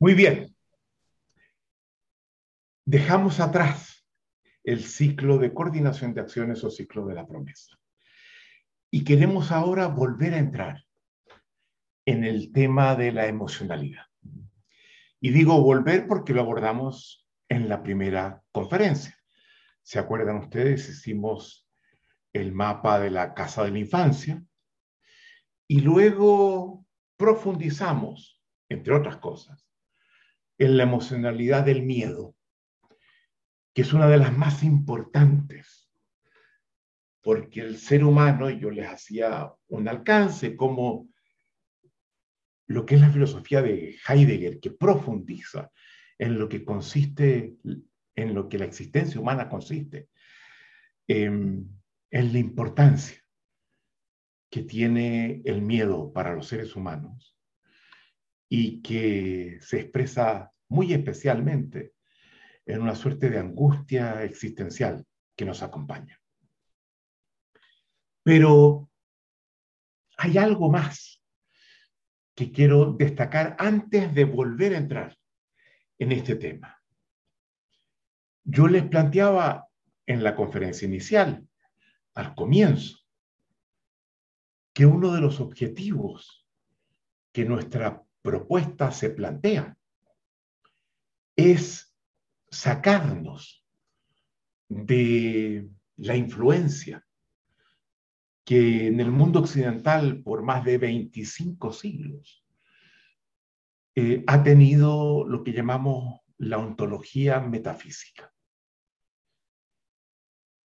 Muy bien. Dejamos atrás el ciclo de coordinación de acciones o ciclo de la promesa. Y queremos ahora volver a entrar en el tema de la emocionalidad. Y digo volver porque lo abordamos en la primera conferencia. ¿Se acuerdan ustedes? Hicimos el mapa de la casa de la infancia y luego profundizamos, entre otras cosas, en la emocionalidad del miedo, que es una de las más importantes, porque el ser humano, yo les hacía un alcance como lo que es la filosofía de Heidegger, que profundiza en lo que consiste, en lo que la existencia humana consiste, em, en la importancia que tiene el miedo para los seres humanos y que se expresa muy especialmente en una suerte de angustia existencial que nos acompaña. Pero hay algo más que quiero destacar antes de volver a entrar en este tema. Yo les planteaba en la conferencia inicial, al comienzo, que uno de los objetivos que nuestra propuesta se plantea es sacarnos de la influencia que en el mundo occidental por más de 25 siglos eh, ha tenido lo que llamamos la ontología metafísica,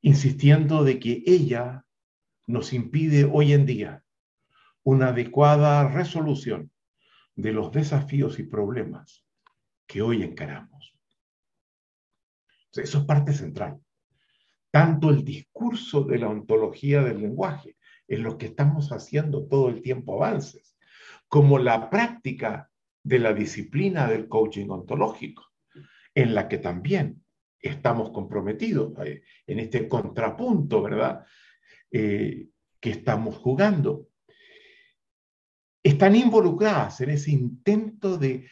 insistiendo de que ella nos impide hoy en día una adecuada resolución de los desafíos y problemas que hoy encaramos. Eso es parte central. Tanto el discurso de la ontología del lenguaje, en lo que estamos haciendo todo el tiempo avances, como la práctica de la disciplina del coaching ontológico, en la que también estamos comprometidos eh, en este contrapunto, ¿verdad? Eh, que estamos jugando. Están involucradas en ese intento de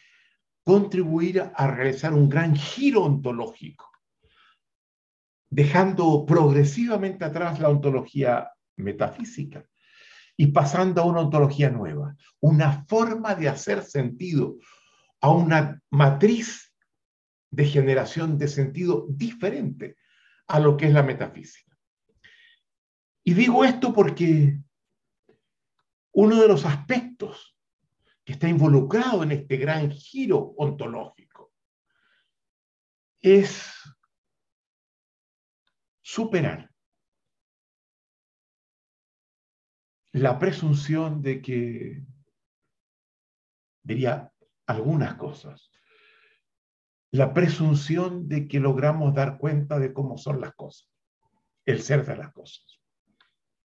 contribuir a realizar un gran giro ontológico dejando progresivamente atrás la ontología metafísica y pasando a una ontología nueva, una forma de hacer sentido, a una matriz de generación de sentido diferente a lo que es la metafísica. Y digo esto porque uno de los aspectos que está involucrado en este gran giro ontológico es superar la presunción de que, diría algunas cosas, la presunción de que logramos dar cuenta de cómo son las cosas, el ser de las cosas.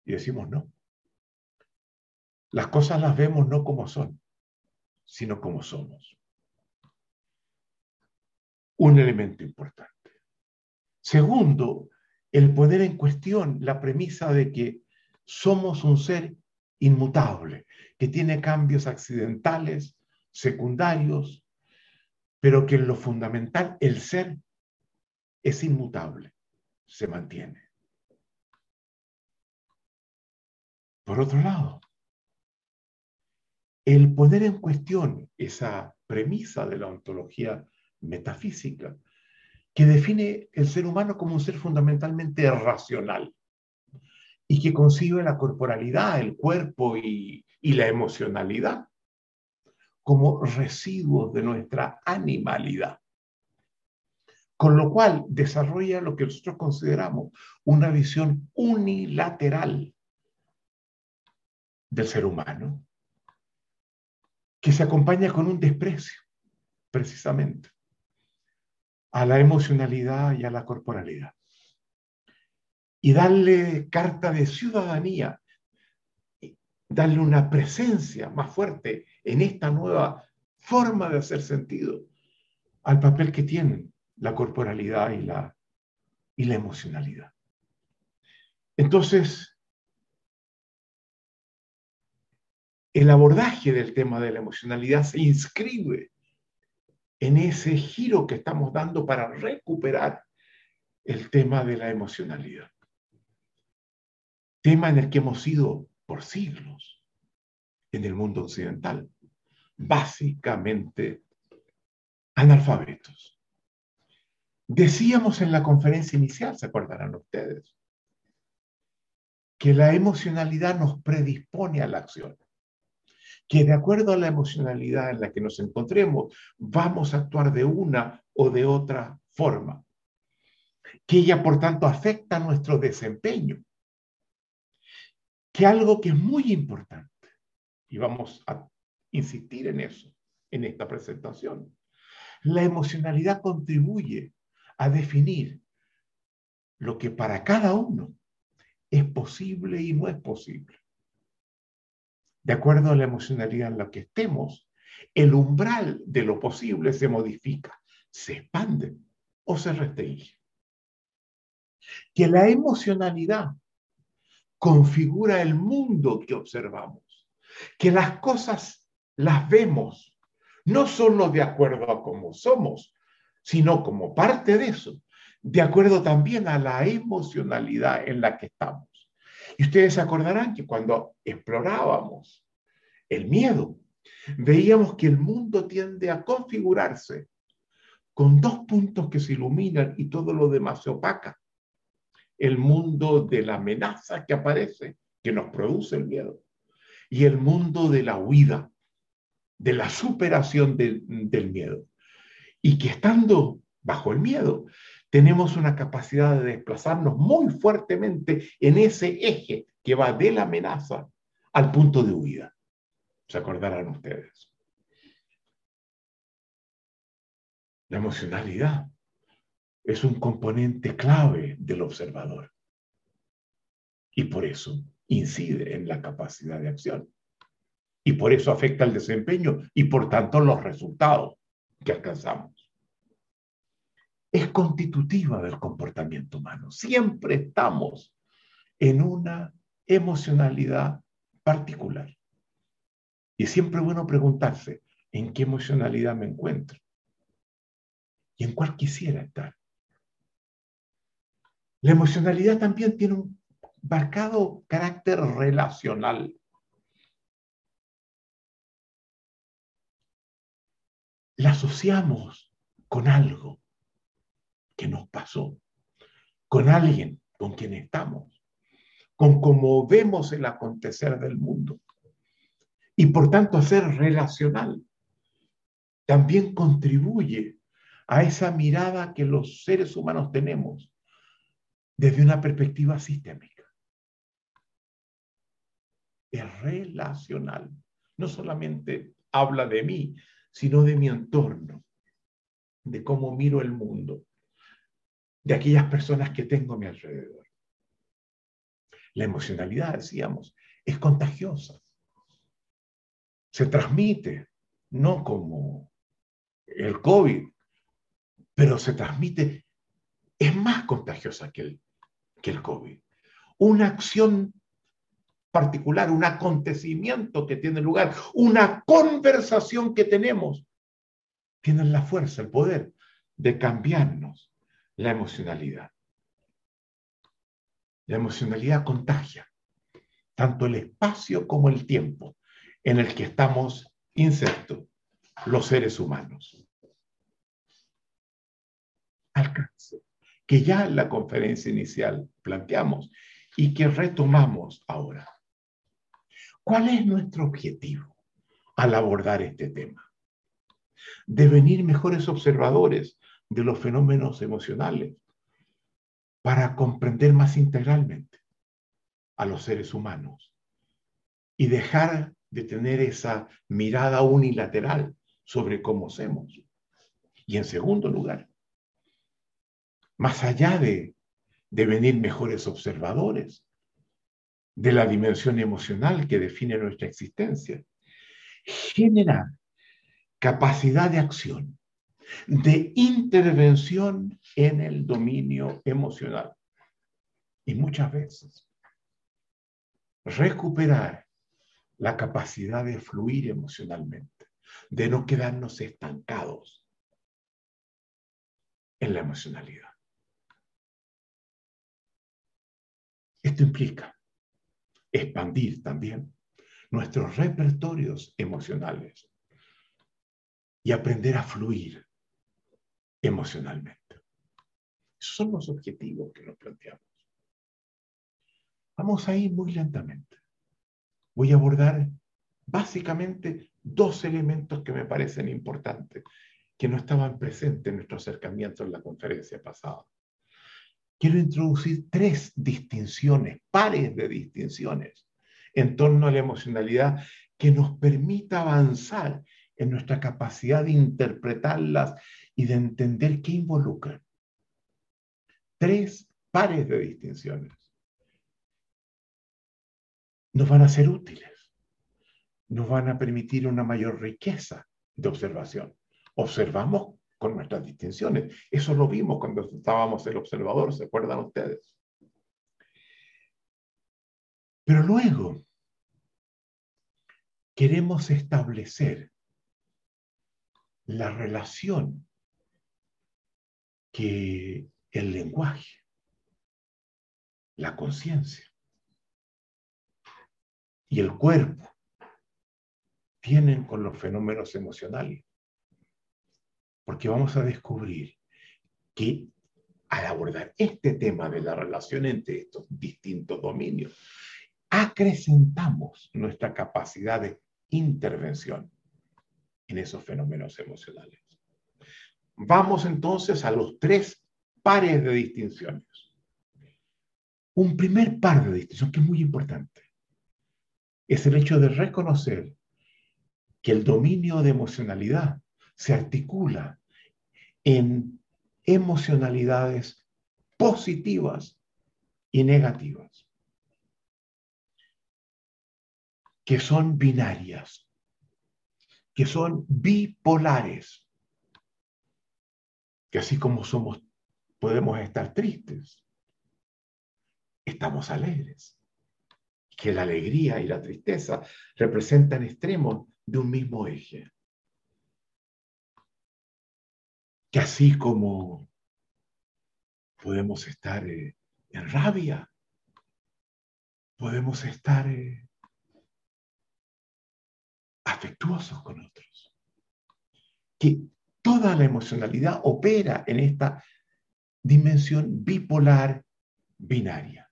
Y decimos no. Las cosas las vemos no como son, sino como somos. Un elemento importante. Segundo, el poder en cuestión la premisa de que somos un ser inmutable, que tiene cambios accidentales, secundarios, pero que en lo fundamental el ser es inmutable, se mantiene. Por otro lado, el poder en cuestión, esa premisa de la ontología metafísica, que define el ser humano como un ser fundamentalmente racional y que concibe la corporalidad, el cuerpo y, y la emocionalidad como residuos de nuestra animalidad. Con lo cual desarrolla lo que nosotros consideramos una visión unilateral del ser humano, que se acompaña con un desprecio, precisamente, a la emocionalidad y a la corporalidad. Y darle carta de ciudadanía, darle una presencia más fuerte en esta nueva forma de hacer sentido al papel que tienen la corporalidad y la, y la emocionalidad. Entonces, el abordaje del tema de la emocionalidad se inscribe en ese giro que estamos dando para recuperar el tema de la emocionalidad. Tema en el que hemos sido por siglos en el mundo occidental, básicamente analfabetos. Decíamos en la conferencia inicial, se acordarán ustedes, que la emocionalidad nos predispone a la acción, que de acuerdo a la emocionalidad en la que nos encontremos, vamos a actuar de una o de otra forma, que ella por tanto afecta nuestro desempeño, que algo que es muy importante, y vamos a insistir en eso en esta presentación, la emocionalidad contribuye a definir lo que para cada uno es posible y no es posible. De acuerdo a la emocionalidad en la que estemos, el umbral de lo posible se modifica, se expande o se restringe. Que la emocionalidad configura el mundo que observamos, que las cosas las vemos no solo de acuerdo a cómo somos, sino como parte de eso, de acuerdo también a la emocionalidad en la que estamos. Y ustedes acordarán que cuando explorábamos el miedo, veíamos que el mundo tiende a configurarse con dos puntos que se iluminan y todo lo demás se opaca. El mundo de la amenaza que aparece, que nos produce el miedo, y el mundo de la huida, de la superación del miedo. Y que estando bajo el miedo, tenemos una capacidad de desplazarnos muy fuertemente en ese eje que va de la amenaza al punto de huida. Se acordarán ustedes. La emocionalidad es un componente clave del observador y por eso incide en la capacidad de acción y por eso afecta el desempeño y por tanto los resultados que alcanzamos. Es constitutiva del comportamiento humano. Siempre estamos en una emocionalidad particular. Y siempre es bueno preguntarse, ¿en qué emocionalidad me encuentro? ¿Y en cuál quisiera estar? La emocionalidad también tiene un marcado carácter relacional. la asociamos con algo pasó, con alguien con quien estamos, con cómo vemos el acontecer del mundo. Y por tanto, ser relacional también contribuye a esa mirada que los seres humanos tenemos desde una perspectiva sistémica. Es relacional. No solamente habla de mí, sino de mi entorno, de cómo miro el mundo, de aquellas personas que tengo a mi alrededor. La emocionalidad, decíamos, es contagiosa. Se transmite, no como el COVID, pero se transmite, es más contagiosa que el, que el COVID. Una acción particular, un acontecimiento que tiene lugar, una conversación que tenemos, tienen la fuerza, el poder de cambiarnos la emocionalidad. La emocionalidad contagia tanto el espacio como el tiempo en el que estamos insertos los seres humanos. Alcance, que ya en la conferencia inicial planteamos y que retomamos ahora. ¿Cuál es nuestro objetivo al abordar este tema? Devenir mejores observadores de los fenómenos emocionales para comprender más integralmente a los seres humanos y dejar de tener esa mirada unilateral sobre cómo somos. Y en segundo lugar, más allá de devenir mejores observadores, de la dimensión emocional que define nuestra existencia. Generar capacidad de acción, de intervención en el dominio emocional. Y muchas veces recuperar la capacidad de fluir emocionalmente, de no quedarnos estancados en la emocionalidad. Esto implica expandir también nuestros repertorios emocionales y aprender a fluir emocionalmente. Esos son los objetivos que nos planteamos. Vamos a ir muy lentamente. Voy a abordar básicamente dos elementos que me parecen importantes, que no estaban presentes en nuestro acercamiento en la conferencia pasada. Quiero introducir tres distinciones, pares de distinciones en torno a la emocionalidad que nos permita avanzar en nuestra capacidad de interpretarlas y de entender qué involucran. Tres pares de distinciones nos van a ser útiles, nos van a permitir una mayor riqueza de observación. Observamos con nuestras distinciones. Eso lo vimos cuando estábamos el observador, ¿se acuerdan ustedes? Pero luego queremos establecer la relación que el lenguaje, la conciencia y el cuerpo tienen con los fenómenos emocionales. Porque vamos a descubrir que al abordar este tema de la relación entre estos distintos dominios, acrecentamos nuestra capacidad de intervención en esos fenómenos emocionales. Vamos entonces a los tres pares de distinciones. Un primer par de distinciones que es muy importante es el hecho de reconocer que el dominio de emocionalidad se articula en emocionalidades positivas y negativas, que son binarias, que son bipolares, que así como somos, podemos estar tristes, estamos alegres, que la alegría y la tristeza representan extremos de un mismo eje. Que así como podemos estar eh, en rabia, podemos estar eh, afectuosos con otros. Que toda la emocionalidad opera en esta dimensión bipolar binaria.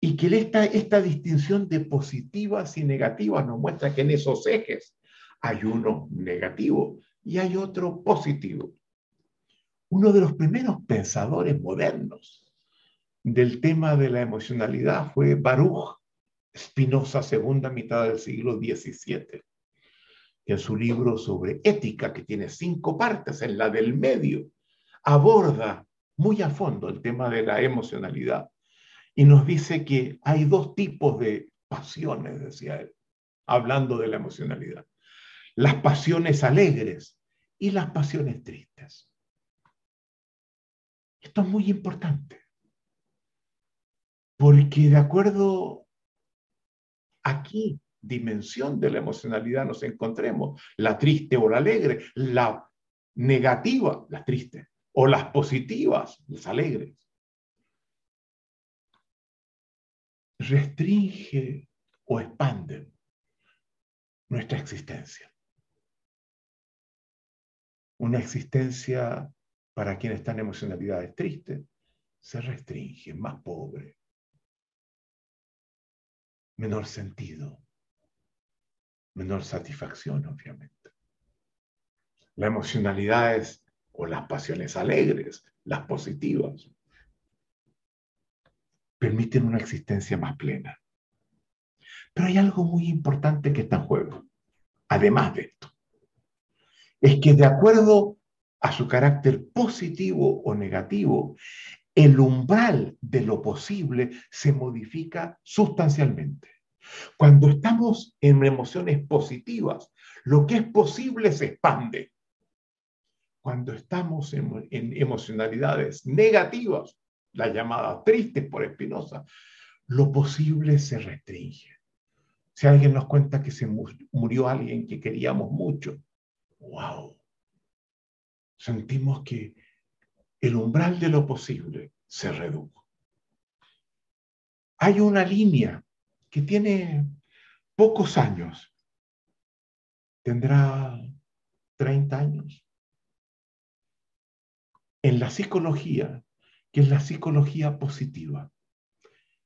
Y que esta, esta distinción de positivas y negativas nos muestra que en esos ejes hay uno negativo y hay otro positivo. Uno de los primeros pensadores modernos del tema de la emocionalidad fue Baruch Spinoza, segunda mitad del siglo XVII, que en su libro sobre ética, que tiene cinco partes, en la del medio, aborda muy a fondo el tema de la emocionalidad y nos dice que hay dos tipos de pasiones, decía él, hablando de la emocionalidad. Las pasiones alegres y las pasiones tristes. Esto es muy importante, porque de acuerdo a qué dimensión de la emocionalidad nos encontremos, la triste o la alegre, la negativa, la triste, o las positivas, las alegres. restringe o expande nuestra existencia. Una existencia para quien está en emocionalidades tristes se restringe, más pobre, menor sentido, menor satisfacción, obviamente. La emocionalidad es, o las pasiones alegres, las positivas, permiten una existencia más plena. Pero hay algo muy importante que está en juego, además de esto. Es que de acuerdo a su carácter positivo o negativo, el umbral de lo posible se modifica sustancialmente. Cuando estamos en emociones positivas, lo que es posible se expande. Cuando estamos en, emocionalidades negativas, la llamada triste por Espinosa, lo posible se restringe. Si alguien nos cuenta que se murió alguien que queríamos mucho, wow, sentimos que el umbral de lo posible se redujo. Hay una línea que tiene pocos años, tendrá 30 años, en la psicología, que es la psicología positiva,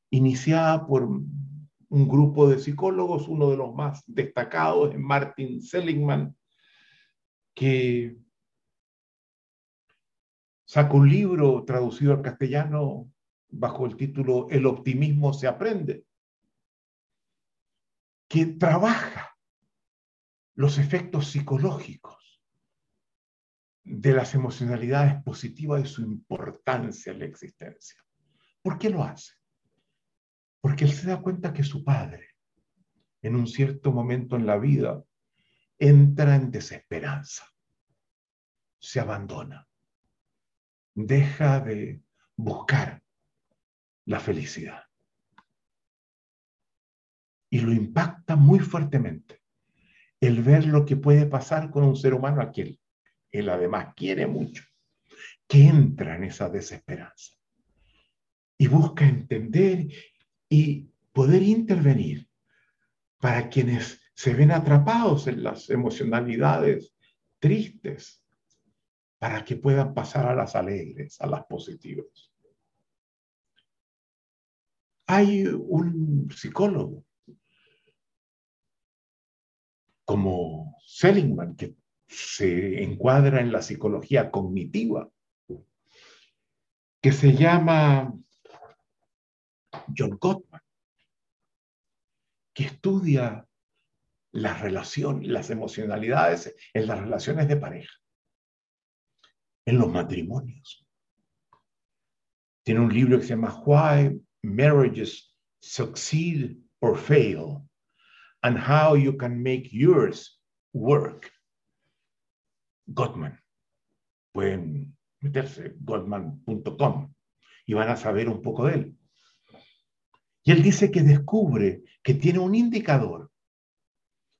iniciada por un grupo de psicólogos, uno de los más destacados es Martin Seligman, que sacó un libro traducido al castellano bajo el título El optimismo se aprende, que trabaja los efectos psicológicos de las emocionalidades positivas y su importancia en la existencia. ¿Por qué lo hace? Porque él se da cuenta que su padre, en un cierto momento en la vida, entra en desesperanza, se abandona, deja de buscar la felicidad. Y lo impacta muy fuertemente el ver lo que puede pasar con un ser humano a quien él además quiere mucho, que entra en esa desesperanza y busca entender y poder intervenir para quienes se ven atrapados en las emocionalidades tristes, para que puedan pasar a las alegres, a las positivas. Hay un psicólogo como Seligman, que se encuadra en la psicología cognitiva, que se llama John Gottman, que estudia la relación, las emocionalidades en las relaciones de pareja, en los matrimonios. Tiene un libro que se llama Why marriages succeed or fail and how you can make yours work. Gottman. Pueden meterse gottman.com y van a saber un poco de él. Y él dice que descubre que tiene un indicador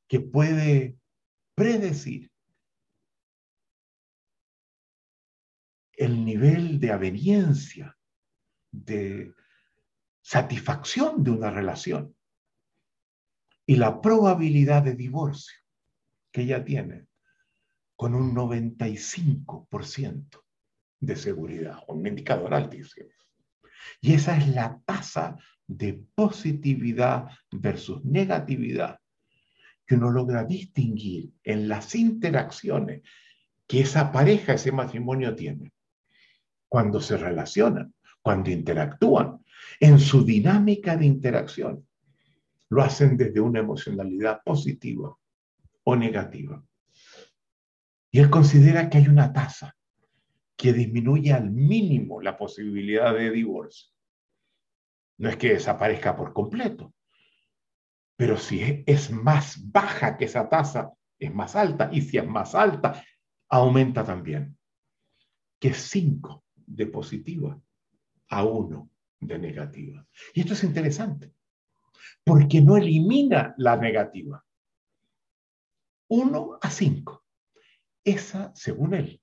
que puede predecir el nivel de aveniencia, de satisfacción de una relación y la probabilidad de divorcio que ella tiene con un 95% de seguridad, un indicador altísimo. Y esa es la tasa de positividad versus negatividad que uno logra distinguir en las interacciones que esa pareja, ese matrimonio tiene, cuando se relacionan, cuando interactúan, en su dinámica de interacción. Lo hacen desde una emocionalidad positiva o negativa. Y él considera que hay una tasa que disminuye al mínimo la posibilidad de divorcio. No es que desaparezca por completo, pero si es más baja que esa tasa, es más alta, y si es más alta, aumenta también. Que 5 de positiva a 1 de negativa. Y esto es interesante, porque no elimina la negativa. 1 a 5. Esa, según él,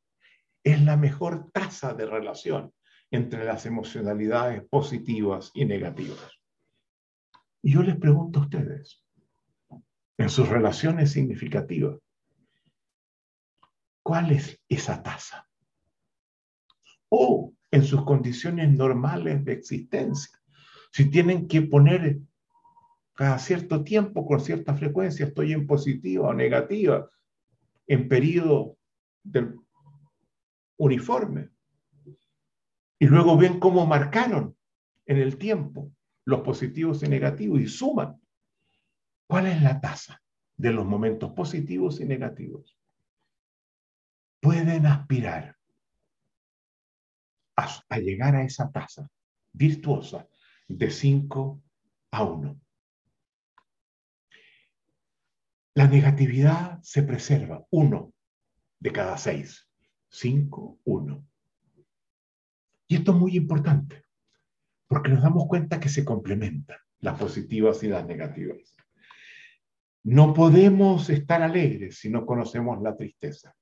es la mejor tasa de relación entre las emocionalidades positivas y negativas. Y yo les pregunto a ustedes, en sus relaciones significativas, ¿cuál es esa tasa? O en sus condiciones normales de existencia, si tienen que poner cada cierto tiempo, con cierta frecuencia, estoy en positiva o negativa, en periodo del uniforme. Y luego ven cómo marcaron en el tiempo los positivos y negativos y suman. ¿Cuál es la tasa de los momentos positivos y negativos? Pueden aspirar a, a llegar a esa tasa virtuosa de 5 a 1. La negatividad se preserva, uno de cada seis, cinco, uno. Y esto es muy importante, porque nos damos cuenta que se complementan las positivas y las negativas. No podemos estar alegres si no conocemos la tristeza.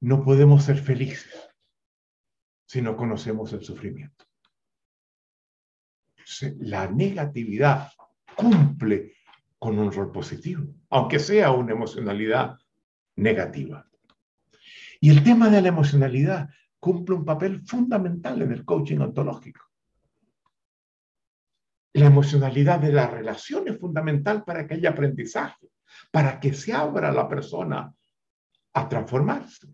No podemos ser felices si no conocemos el sufrimiento. La negatividad cumple con un rol positivo, aunque sea una emocionalidad negativa. Y el tema de la emocionalidad cumple un papel fundamental en el coaching ontológico. La emocionalidad de la relación es fundamental para que haya aprendizaje, para que se abra la persona a transformarse.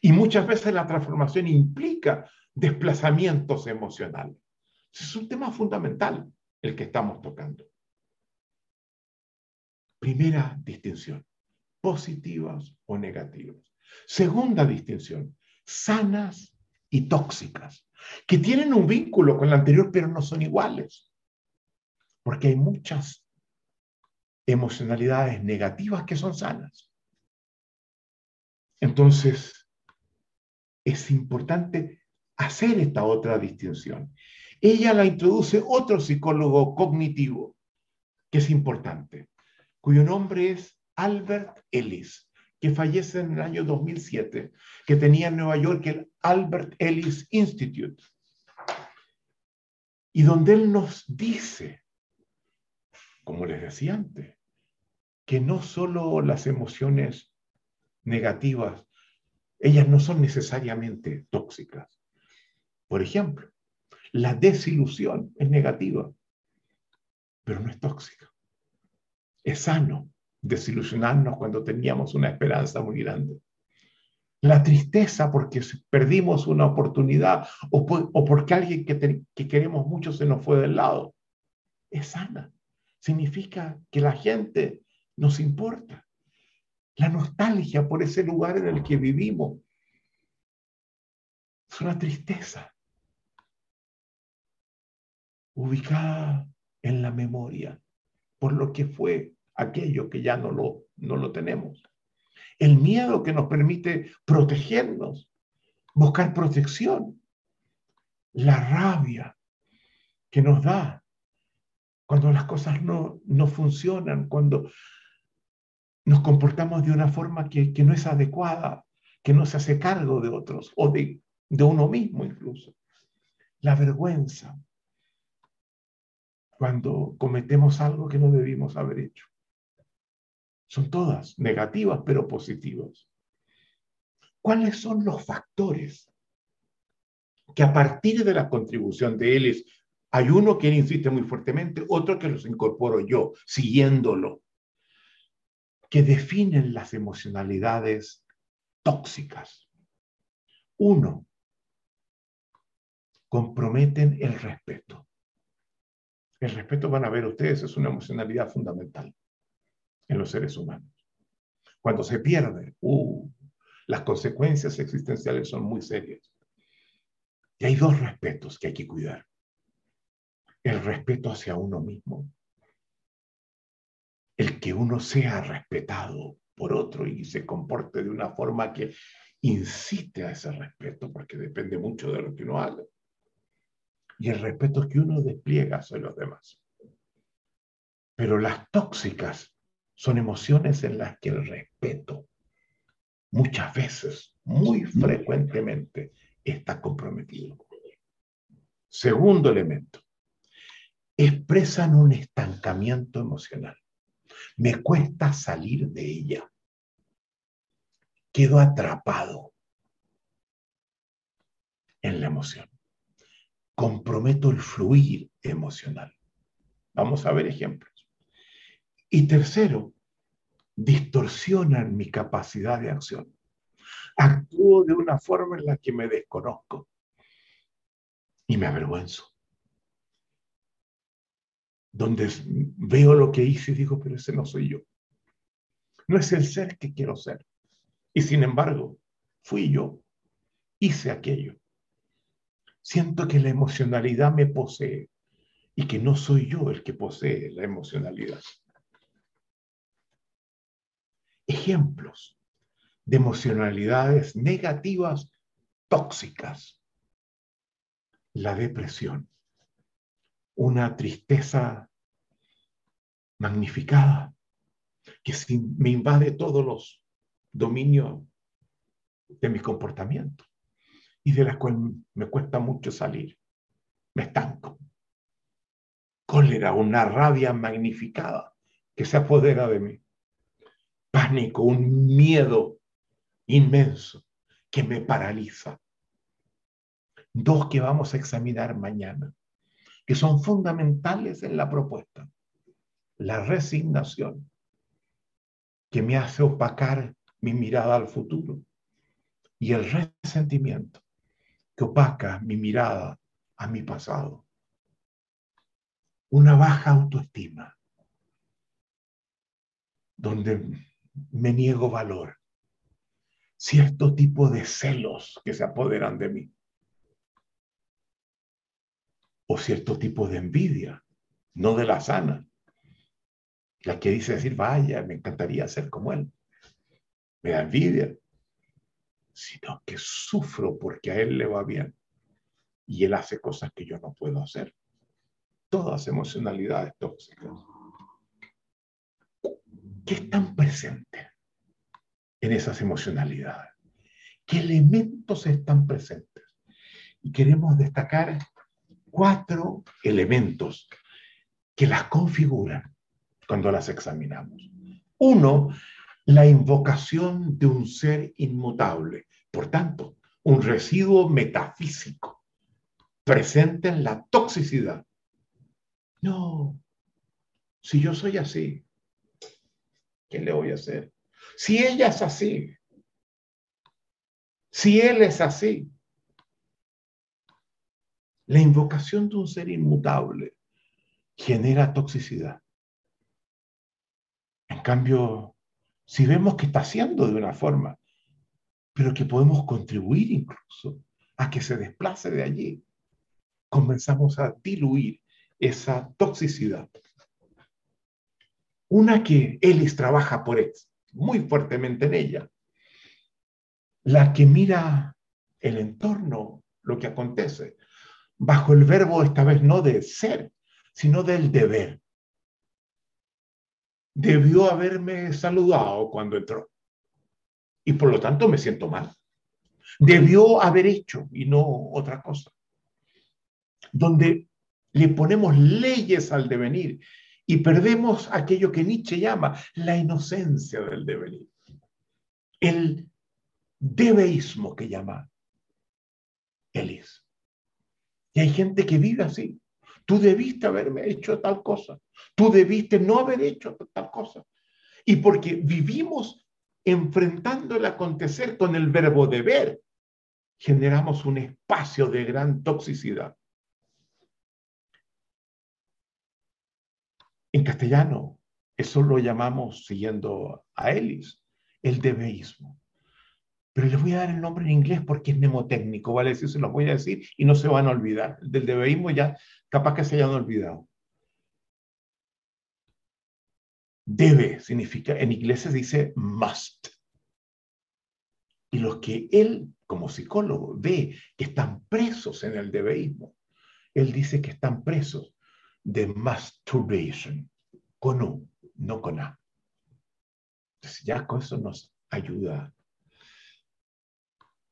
Y muchas veces la transformación implica desplazamientos emocionales. Es un tema fundamental el que estamos tocando. Primera distinción, positivas o negativas. Segunda distinción, sanas y tóxicas, que tienen un vínculo con la anterior, pero no son iguales. Porque hay muchas emocionalidades negativas que son sanas. Entonces, es importante hacer esta otra distinción. Ella la introduce otro psicólogo cognitivo, que es importante, cuyo nombre es Albert Ellis, que fallece en el año 2007, que tenía en Nueva York el Albert Ellis Institute, y donde él nos dice, como les decía antes, que no solo las emociones negativas, ellas no son necesariamente tóxicas. Por ejemplo, la desilusión es negativa, pero no es tóxica. Es sano desilusionarnos cuando teníamos una esperanza muy grande. La tristeza porque perdimos una oportunidad o, porque alguien que, que queremos mucho se nos fue del lado, es sana. Significa que la gente nos importa. La nostalgia por ese lugar en el que vivimos es una tristeza ubicada en la memoria por lo que fue aquello que ya no lo, no lo tenemos. El miedo que nos permite protegernos, buscar protección. La rabia que nos da cuando las cosas no, no funcionan, cuando nos comportamos de una forma que, que, no es adecuada, que no se hace cargo de otros o de, de uno mismo incluso. La vergüenza, cuando cometemos algo que no debimos haber hecho. Son todas negativas, pero positivas. ¿Cuáles son los factores que a partir de la contribución de él hay uno que él insiste muy fuertemente, otro que los incorporo yo, siguiéndolo, que definen las emocionalidades tóxicas. Uno, comprometen el respeto. El respeto, van a ver ustedes, es una emocionalidad fundamental en los seres humanos. Cuando se pierde, uh, las consecuencias existenciales son muy serias. Y hay dos respetos que hay que cuidar. El respeto hacia uno mismo. El que uno sea respetado por otro y se comporte de una forma que incite a ese respeto, porque depende mucho de lo que uno haga y el respeto que uno despliega hacia los demás. Pero las tóxicas son emociones en las que el respeto muchas veces, muy frecuentemente, está comprometido. Segundo elemento, expresan un estancamiento emocional. Me cuesta salir de ella. Quedo atrapado en la emoción comprometo el fluir emocional. Vamos a ver ejemplos. Y tercero, distorsionan mi capacidad de acción. Actúo de una forma en la que me desconozco y me avergüenzo. Donde veo lo que hice y digo, pero ese no soy yo. No es el ser que quiero ser. Y sin embargo, fui yo. Hice aquello siento que la emocionalidad me posee y que no soy yo el que posee la emocionalidad. Ejemplos de emocionalidades negativas tóxicas. La depresión, una tristeza magnificada que me invade todos los dominios de mi comportamiento y de las cuales me cuesta mucho salir. Me estanco. Cólera, una rabia magnificada que se apodera de mí. Pánico, un miedo inmenso que me paraliza. Dos que vamos a examinar mañana, que son fundamentales en la propuesta. La resignación, que me hace opacar mi mirada al futuro, y el resentimiento, que opaca mi mirada a mi pasado. Una baja autoestima, donde me niego valor, cierto tipo de celos que se apoderan de mí, o cierto tipo de envidia, no de la sana, la que dice decir, vaya, me encantaría ser como él, me da envidia, sino que sufro porque a él le va bien y él hace cosas que yo no puedo hacer. Todas emocionalidades tóxicas. ¿Qué están presentes en esas emocionalidades? ¿Qué elementos están presentes? Y queremos destacar cuatro elementos que las configuran cuando las examinamos. Uno la invocación de un ser inmutable, por tanto, un residuo metafísico presente en la toxicidad. No, si yo soy así, ¿qué le voy a hacer? Si ella es así, si él es así, la invocación de un ser inmutable genera toxicidad. En cambio, si vemos que está haciendo de una forma, pero que podemos contribuir incluso a que se desplace de allí, comenzamos a diluir esa toxicidad. Una que Ellis trabaja por muy fuertemente en ella, la que mira el entorno, lo que acontece, bajo el verbo esta vez no de ser, sino del deber debió haberme saludado cuando entró. Y por lo tanto me siento mal. Debió haber hecho y no otra cosa. Donde le ponemos leyes al devenir y perdemos aquello que Nietzsche llama la inocencia del devenir. El debeísmo que llama Elis. Y hay gente que vive así. Tú debiste haberme hecho tal cosa. Tú debiste no haber hecho tal cosa. Y porque vivimos enfrentando el acontecer con el verbo deber, generamos un espacio de gran toxicidad. En castellano, eso lo llamamos, siguiendo a Ellis, el debeísmo. Pero les voy a dar el nombre en inglés porque es mnemotécnico, ¿vale? Si se los voy a decir y no se van a olvidar. Del debeísmo ya capaz que se hayan olvidado. Debe significa, en inglés se dice must. Y los que él, como psicólogo, ve que están presos en el debeísmo, él dice que están presos de masturbation, con U, no con A. Entonces ya con eso nos ayuda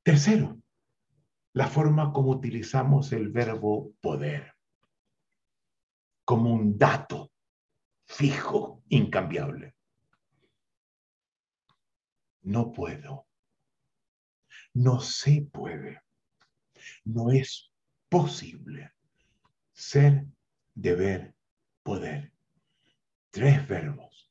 Tercero, la forma como utilizamos el verbo poder como un dato fijo, incambiable. No puedo. No se puede. No es posible. Ser, deber, poder. Tres verbos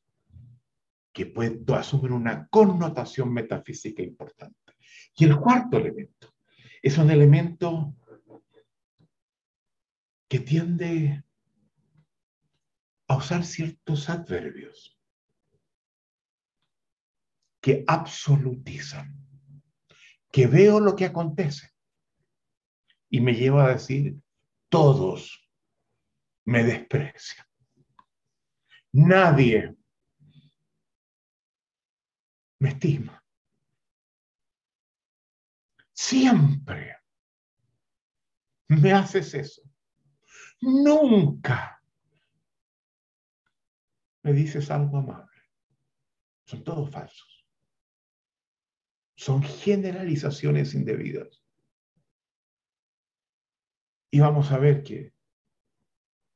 que pueden asumir una connotación metafísica importante. Y el cuarto elemento es un elemento que tiende a usar ciertos adverbios que absolutizan, que veo lo que acontece y me lleva a decir, todos me desprecian. Nadie me estima. Siempre me haces eso. Nunca me dices algo amable. Son todos falsos. Son generalizaciones indebidas. Y vamos a ver que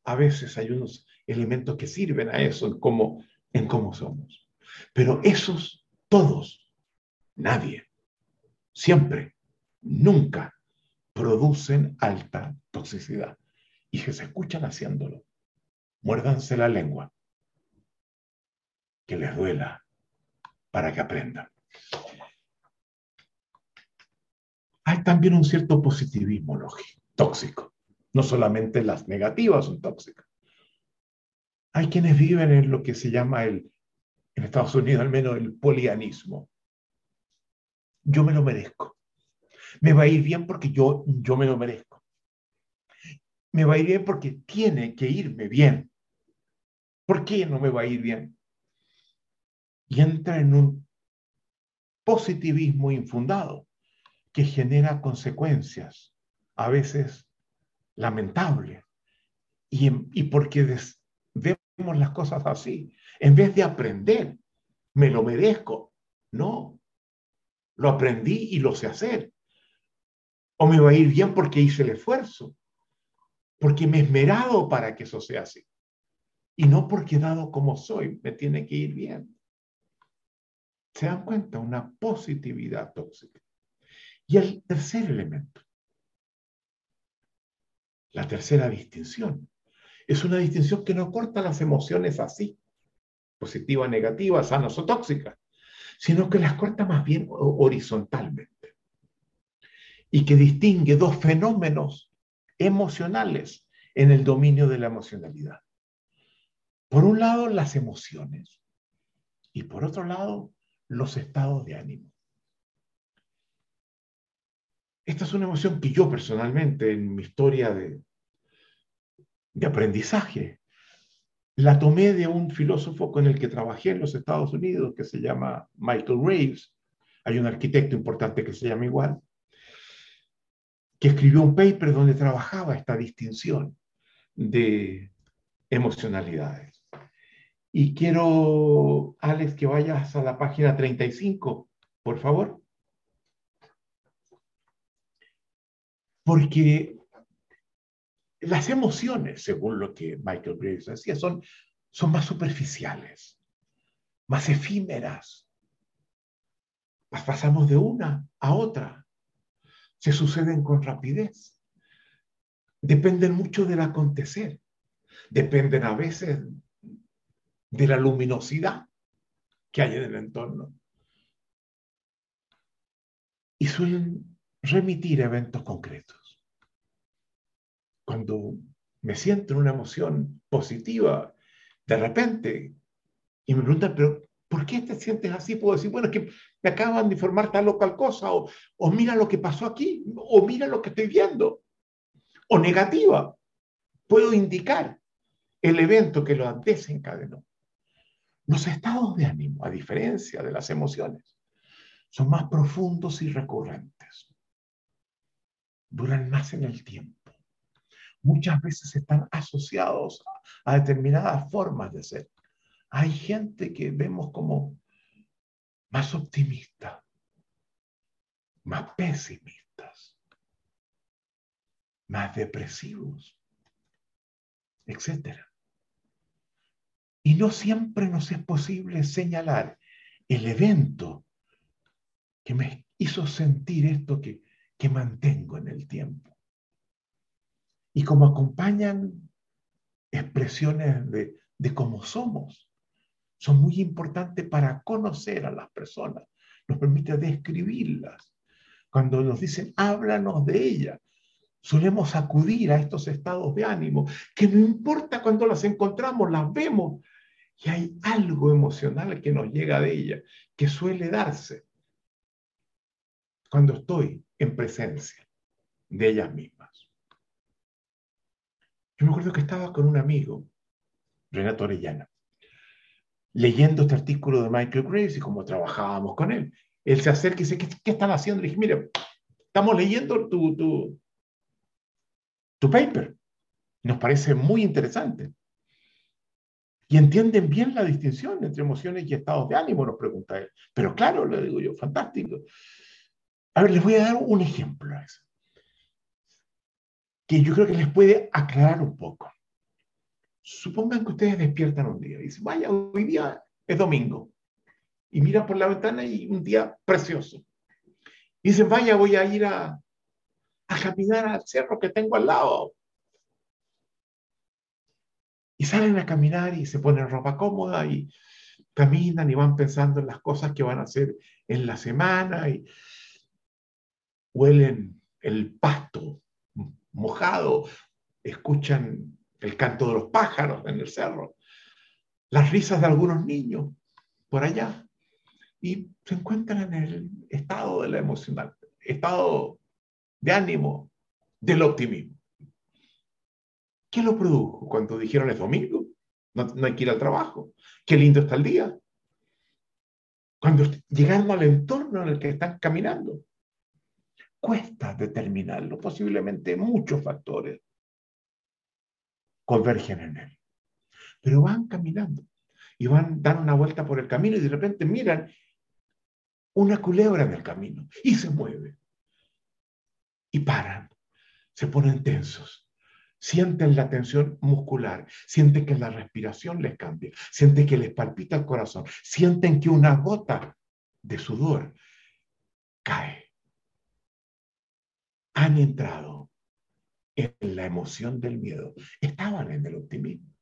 a veces hay unos elementos que sirven a eso en cómo, en cómo somos. Pero esos, todos, nadie, siempre, nunca producen alta toxicidad. Y que se escuchan haciéndolo. Muérdanse la lengua. Que les duela para que aprendan. Hay también un cierto positivismo tóxico. No solamente las negativas son tóxicas. Hay quienes viven en lo que se llama el, en Estados Unidos al menos, el polianismo. Yo me lo merezco. Me va a ir bien porque yo, yo me lo merezco. Me va a ir bien porque tiene que irme bien. ¿Por qué no me va a ir bien? Y entra en un positivismo infundado que genera consecuencias, a veces lamentables. Y, y porque vemos las cosas así, en vez de aprender, me lo merezco. No, lo aprendí y lo sé hacer. O me va a ir bien porque hice el esfuerzo, porque me he esmerado para que eso sea así. Y no porque dado como soy, me tiene que ir bien. ¿Se dan cuenta? Una positividad tóxica. Y el tercer elemento, la tercera distinción, es una distinción que no corta las emociones así, positiva, negativa, sanas o tóxicas, sino que las corta más bien horizontalmente y que distingue dos fenómenos emocionales en el dominio de la emocionalidad. Por un lado, las emociones y por otro lado, los estados de ánimo. Esta es una emoción que yo personalmente en mi historia de, aprendizaje la tomé de un filósofo con el que trabajé en los Estados Unidos que se llama Michael Graves. Hay un arquitecto importante que se llama igual, que escribió un paper donde trabajaba esta distinción de emocionalidades. Y quiero, Alex, que vayas a la página 35, por favor. Porque las emociones, según lo que Michael Graves decía, son, son más superficiales, más efímeras. Las pasamos de una a otra. Se suceden con rapidez. Dependen mucho del acontecer. Dependen a veces de la luminosidad que hay en el entorno. Y suelen remitir eventos concretos. Cuando me siento en una emoción positiva, de repente, y me preguntan, pero ¿por qué te sientes así? Puedo decir, bueno, es que me acaban de informar tal o tal cosa, o, o mira lo que pasó aquí, o mira lo que estoy viendo, o negativa. Puedo indicar el evento que lo desencadenó. Los estados de ánimo, a diferencia de las emociones, son más profundos y recurrentes duran más en el tiempo. Muchas veces están asociados a, determinadas formas de ser. Hay gente que vemos como más optimistas, más pesimistas, más depresivos, etc. Y no siempre nos es posible señalar el evento que me hizo sentir esto que que mantengo en el tiempo. Y como acompañan expresiones de, de cómo somos, son muy importantes para conocer a las personas, nos permite describirlas. Cuando nos dicen, háblanos de ella, solemos acudir a estos estados de ánimo, que no importa cuando las encontramos, las vemos, y hay algo emocional que nos llega de ella, que suele darse cuando estoy en presencia de ellas mismas. Yo me acuerdo que estaba con un amigo, Renato Orellana, leyendo este artículo de Michael Graves y como trabajábamos con él. Él se acerca y dice, ¿qué, están haciendo? Le dije, mire, estamos leyendo tu, tu, tu paper. Nos parece muy interesante. Y entienden bien la distinción entre emociones y estados de ánimo, nos pregunta él. Pero claro, le digo yo, fantástico. A ver, les voy a dar un ejemplo a eso. que yo creo que les puede aclarar un poco. Supongan que ustedes despiertan un día y dicen, vaya, hoy día es domingo. Y miran por la ventana y un día precioso. Y dicen, vaya, voy a ir a, a caminar al cerro que tengo al lado. Y salen a caminar y se ponen ropa cómoda y caminan y van pensando en las cosas que van a hacer en la semana y huelen el pasto mojado, escuchan el canto de los pájaros en el cerro, las risas de algunos niños por allá y se encuentran en el estado de la emocional, estado de ánimo del optimismo. ¿Qué lo produjo cuando dijeron es domingo? No, no, hay que ir al trabajo. Qué lindo está el día. Cuando llegaron al entorno en el que están caminando, cuesta determinarlo. Posiblemente muchos factores convergen en él. Pero van caminando y van dar una vuelta por el camino y de repente miran una culebra en el camino y se mueve. Y paran, se ponen tensos, sienten la tensión muscular, sienten que la respiración les cambia, sienten que les palpita el corazón, sienten que una gota de sudor cae. Han entrado en la emoción del miedo, estaban en el optimismo.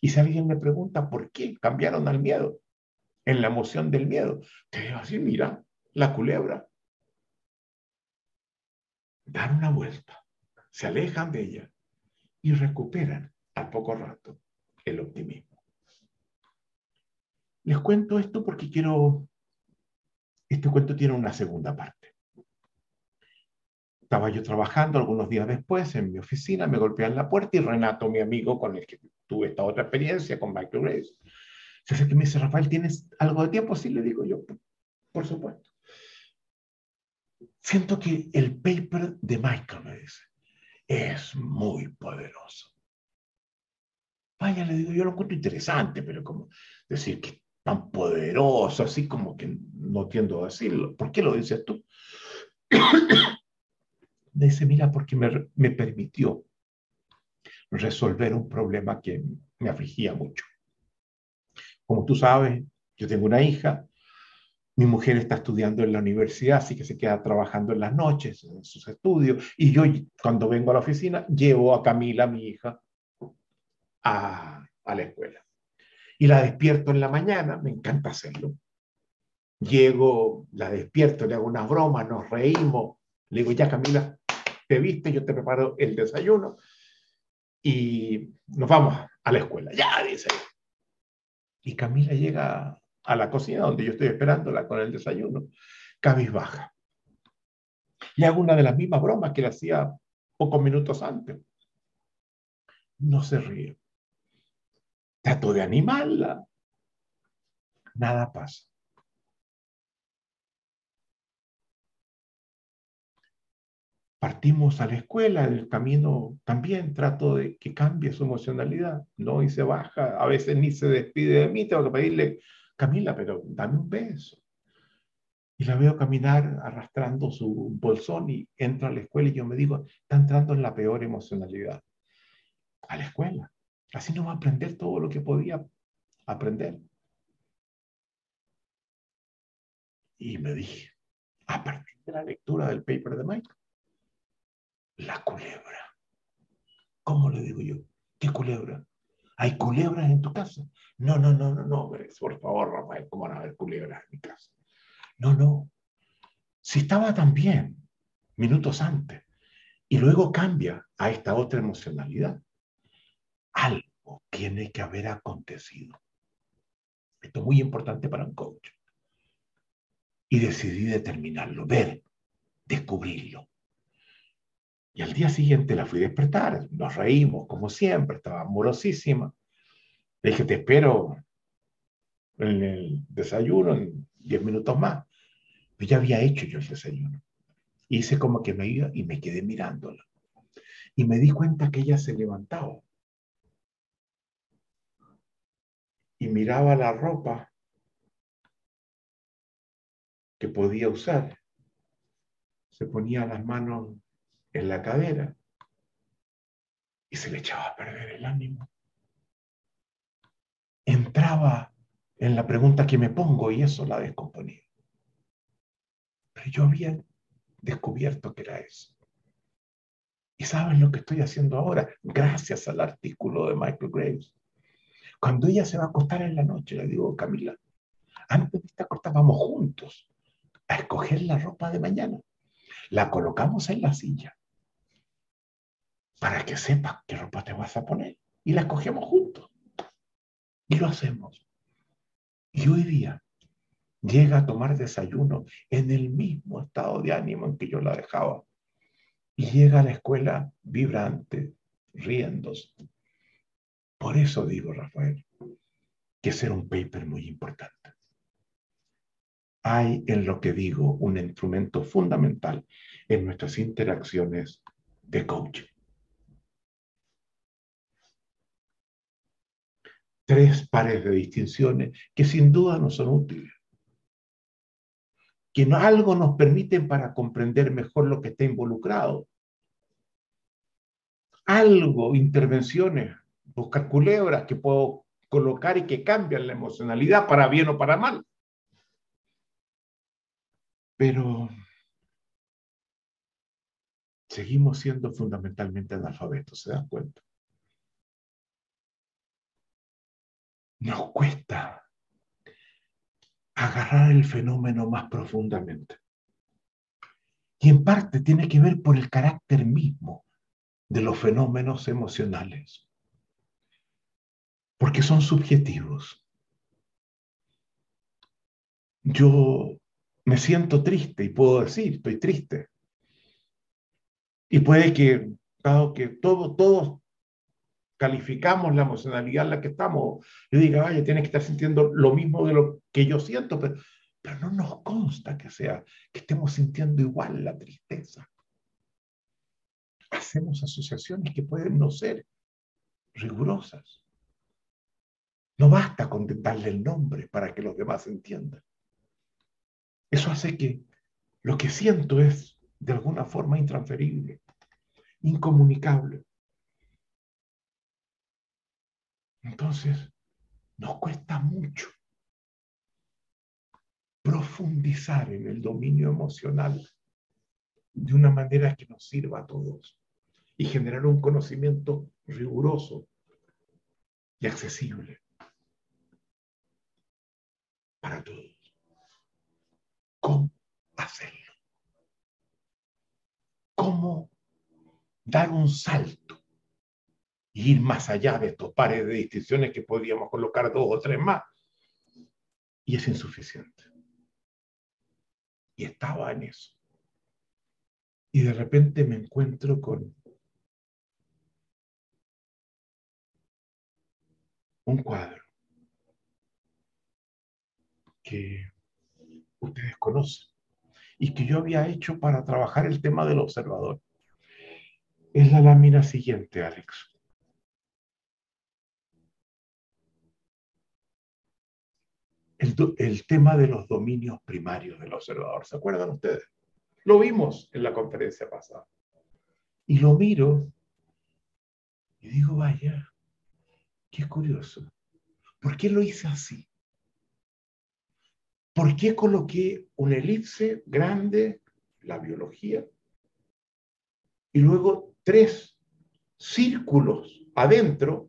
Y si alguien me pregunta por qué cambiaron al miedo, en la emoción del miedo, te digo así, mira, la culebra. Dan una vuelta, se alejan de ella y recuperan al poco rato el optimismo. Les cuento esto porque quiero, este cuento tiene una segunda parte. Estaba yo trabajando algunos días después en mi oficina, me golpean la puerta y Renato, mi amigo con el que tuve esta otra experiencia con Michael Grace, se hace que me dice, Rafael, ¿tienes algo de tiempo? Sí, le digo yo, por supuesto. Siento que el paper de Michael, me dice, es muy poderoso. Vaya, le digo, yo lo encuentro interesante, pero como decir que tan poderoso, así como que no tiendo a decirlo. ¿Por qué lo dices tú? Dice, mira, porque me, me permitió resolver un problema que me afligía mucho. Como tú sabes, yo tengo una hija, mi mujer está estudiando en la universidad, así que se queda trabajando en las noches, en sus estudios, y yo cuando vengo a la oficina llevo a Camila, mi hija, a, a la escuela. Y la despierto en la mañana, me encanta hacerlo. Llego, la despierto, le hago una broma, nos reímos, le digo, ya Camila, te viste, yo te preparo el desayuno y nos vamos a la escuela. Ya, dice. Y Camila llega a la cocina donde yo estoy esperándola con el desayuno, cabizbaja. Le hago una de las mismas bromas que le hacía pocos minutos antes. No se ríe. Trato de animarla. Nada pasa. Partimos a la escuela, el camino también trato de que cambie su emocionalidad, ¿no? Y se baja, a veces ni se despide de mí, tengo que pedirle, Camila, pero dame un beso. Y la veo caminar arrastrando su bolsón y entra a la escuela y yo me digo, está entrando en la peor emocionalidad. A la escuela. Así no va a aprender todo lo que podía aprender. Y me dije, a partir de la lectura del paper de Mike, la culebra. ¿Cómo le digo yo? ¿Qué culebra? ¿Hay culebras en tu casa? No, no, no, no, no, por favor, Rafael, ¿cómo van a haber culebras en mi casa? No, no. Si estaba tan bien minutos antes y luego cambia a esta otra emocionalidad, algo tiene que haber acontecido. Esto es muy importante para un coach. Y decidí determinarlo, ver, descubrirlo. Y al día siguiente la fui a despertar, nos reímos como siempre, estaba amorosísima. Le dije, te espero en el desayuno en 10 minutos más. Pero ya había hecho yo el desayuno. Hice como que me iba y me quedé mirándola. Y me di cuenta que ella se levantaba. Y miraba la ropa que podía usar. Se ponía las manos en la cadera y se le echaba a perder el ánimo. Entraba en la pregunta que me pongo y eso la descomponía. Pero yo había descubierto que era eso. ¿Y saben lo que estoy haciendo ahora? Gracias al artículo de Michael Graves. Cuando ella se va a acostar en la noche, le digo, Camila, antes de esta acostar vamos juntos a escoger la ropa de mañana. La colocamos en la silla para que sepas qué ropa te vas a poner. Y la escogemos juntos. Y lo hacemos. Y hoy día llega a tomar desayuno en el mismo estado de ánimo en que yo la dejaba. Y llega a la escuela vibrante, riéndose. Por eso digo, Rafael, que ser un paper muy importante. Hay en lo que digo un instrumento fundamental en nuestras interacciones de coaching. Tres pares de distinciones que sin duda no son útiles que algo nos permiten para comprender mejor lo que está involucrado. Algo, intervenciones, buscar culebras que puedo colocar y que cambian la emocionalidad para bien o para mal. Pero seguimos siendo fundamentalmente analfabetos, ¿se dan cuenta? Nos cuesta agarrar el fenómeno más profundamente. Y en parte tiene que ver por el carácter mismo de los fenómenos emocionales, porque son subjetivos. Yo me siento triste y puedo decir, estoy triste. Y puede que, dado que todo, todos calificamos la emocionalidad en la que estamos, yo diga, vaya, tiene que estar sintiendo lo mismo de lo que yo siento, pero, pero no nos consta que sea, que estemos sintiendo igual la tristeza. Hacemos asociaciones que pueden no ser rigurosas. No basta con darle el nombre para que los demás entiendan. Eso hace que lo que siento es de alguna forma intransferible, incomunicable. Entonces, nos cuesta mucho profundizar en el dominio emocional de una manera que nos sirva a todos y generar un conocimiento riguroso y accesible para todos. ¿Cómo hacerlo? ¿Cómo dar un salto ir más allá de estos pares de distinciones que podríamos colocar dos o tres más. Y es insuficiente. Y estaba en eso. Y de repente me encuentro con un cuadro que ustedes conocen y que yo había hecho para trabajar el tema del observador. Es la lámina siguiente, Alex. El, tema de los dominios primarios del observador. ¿Se acuerdan ustedes? Lo vimos en la conferencia pasada. Y lo miro y digo, vaya, qué curioso. ¿Por qué lo hice así? ¿Por qué coloqué una elipse grande, la biología, y luego tres círculos adentro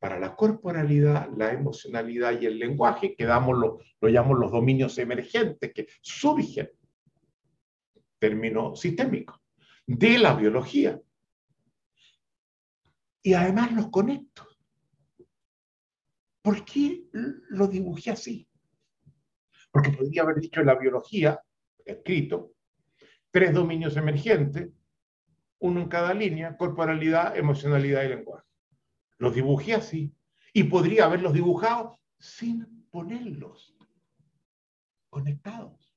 para la corporalidad, la emocionalidad y el lenguaje, que damos lo, llamamos los dominios emergentes, que surgen, término sistémico, de la biología. Y además los conecto. ¿Por qué lo dibujé así? Porque podría haber dicho en la biología, escrito, tres dominios emergentes, uno en cada línea, corporalidad, emocionalidad y lenguaje. Los dibujé así. Y podría haberlos dibujado sin ponerlos conectados.